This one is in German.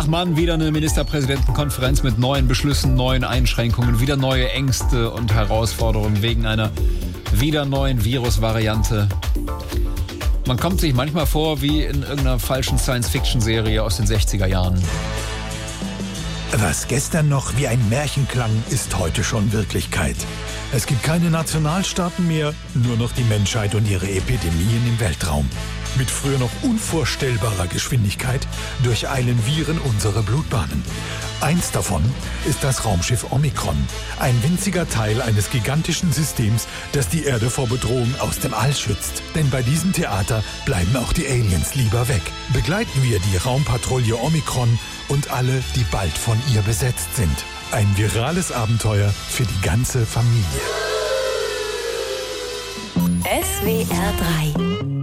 Ach man, wieder eine Ministerpräsidentenkonferenz mit neuen Beschlüssen, neuen Einschränkungen, wieder neue Ängste und Herausforderungen wegen einer wieder neuen Virusvariante. Man kommt sich manchmal vor wie in irgendeiner falschen Science-Fiction-Serie aus den 60er Jahren. Was gestern noch wie ein Märchen klang, ist heute schon Wirklichkeit. Es gibt keine Nationalstaaten mehr, nur noch die Menschheit und ihre Epidemien im Weltraum. Mit früher noch unvorstellbarer Geschwindigkeit durcheilen Viren unsere Blutbahnen. Eins davon ist das Raumschiff Omikron, ein winziger Teil eines gigantischen Systems, das die Erde vor Bedrohung aus dem All schützt. Denn bei diesem Theater bleiben auch die Aliens lieber weg. Begleiten wir die Raumpatrouille Omikron und alle, die bald von ihr besetzt sind. Ein virales Abenteuer für die ganze Familie. SWR 3